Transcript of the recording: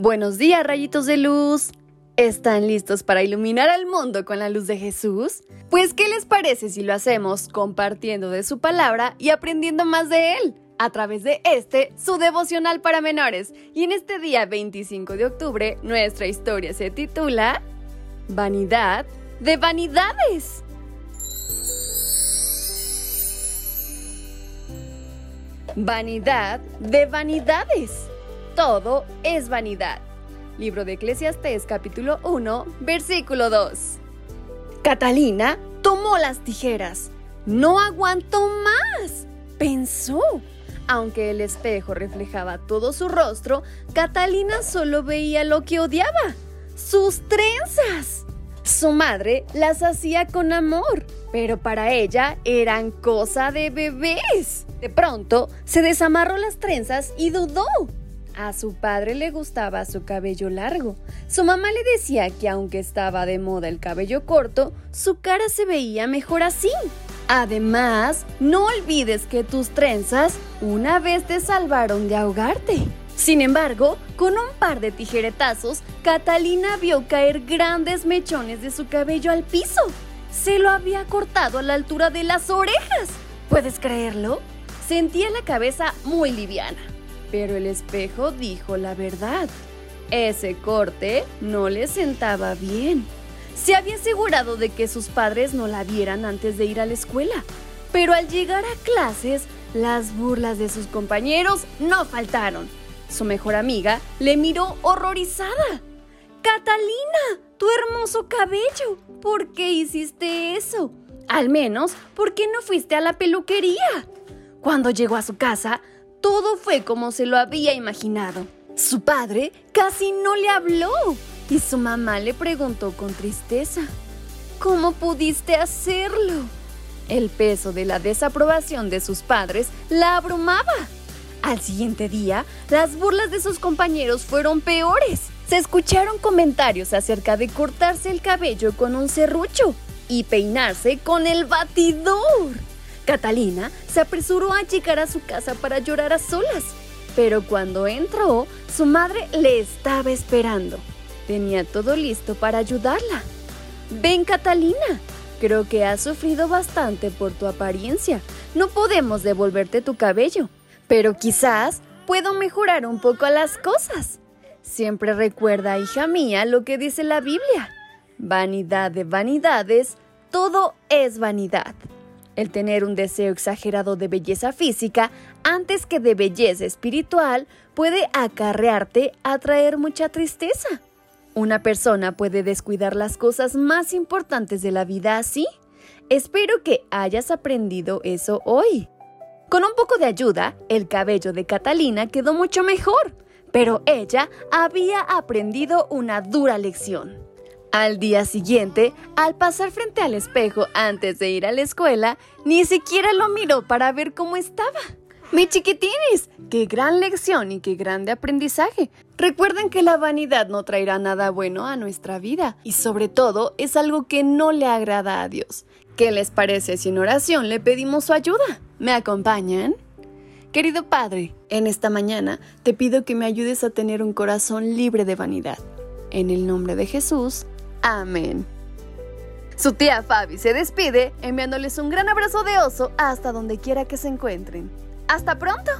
Buenos días, rayitos de luz. ¿Están listos para iluminar al mundo con la luz de Jesús? Pues, ¿qué les parece si lo hacemos compartiendo de su palabra y aprendiendo más de Él? A través de este, su devocional para menores. Y en este día 25 de octubre, nuestra historia se titula Vanidad de Vanidades. Vanidad de Vanidades todo es vanidad. Libro de Eclesiastés capítulo 1, versículo 2. Catalina tomó las tijeras. No aguantó más. Pensó. Aunque el espejo reflejaba todo su rostro, Catalina solo veía lo que odiaba. Sus trenzas. Su madre las hacía con amor, pero para ella eran cosa de bebés. De pronto, se desamarró las trenzas y dudó. A su padre le gustaba su cabello largo. Su mamá le decía que aunque estaba de moda el cabello corto, su cara se veía mejor así. Además, no olvides que tus trenzas una vez te salvaron de ahogarte. Sin embargo, con un par de tijeretazos, Catalina vio caer grandes mechones de su cabello al piso. Se lo había cortado a la altura de las orejas. ¿Puedes creerlo? Sentía la cabeza muy liviana. Pero el espejo dijo la verdad. Ese corte no le sentaba bien. Se había asegurado de que sus padres no la vieran antes de ir a la escuela. Pero al llegar a clases, las burlas de sus compañeros no faltaron. Su mejor amiga le miró horrorizada. Catalina, tu hermoso cabello, ¿por qué hiciste eso? Al menos, ¿por qué no fuiste a la peluquería? Cuando llegó a su casa, todo fue como se lo había imaginado. Su padre casi no le habló y su mamá le preguntó con tristeza, ¿cómo pudiste hacerlo? El peso de la desaprobación de sus padres la abrumaba. Al siguiente día, las burlas de sus compañeros fueron peores. Se escucharon comentarios acerca de cortarse el cabello con un serrucho y peinarse con el batidor. Catalina se apresuró a llegar a su casa para llorar a solas, pero cuando entró, su madre le estaba esperando. Tenía todo listo para ayudarla. Ven, Catalina, creo que has sufrido bastante por tu apariencia. No podemos devolverte tu cabello, pero quizás puedo mejorar un poco las cosas. Siempre recuerda, hija mía, lo que dice la Biblia. Vanidad de vanidades, todo es vanidad. El tener un deseo exagerado de belleza física antes que de belleza espiritual puede acarrearte a traer mucha tristeza. Una persona puede descuidar las cosas más importantes de la vida así. Espero que hayas aprendido eso hoy. Con un poco de ayuda, el cabello de Catalina quedó mucho mejor, pero ella había aprendido una dura lección. Al día siguiente, al pasar frente al espejo antes de ir a la escuela, ni siquiera lo miró para ver cómo estaba. Mi chiquitines, qué gran lección y qué grande aprendizaje. Recuerden que la vanidad no traerá nada bueno a nuestra vida y sobre todo es algo que no le agrada a Dios. ¿Qué les parece si en oración le pedimos su ayuda? ¿Me acompañan? Querido Padre, en esta mañana te pido que me ayudes a tener un corazón libre de vanidad. En el nombre de Jesús. Amén. Su tía Fabi se despide enviándoles un gran abrazo de oso hasta donde quiera que se encuentren. ¡Hasta pronto!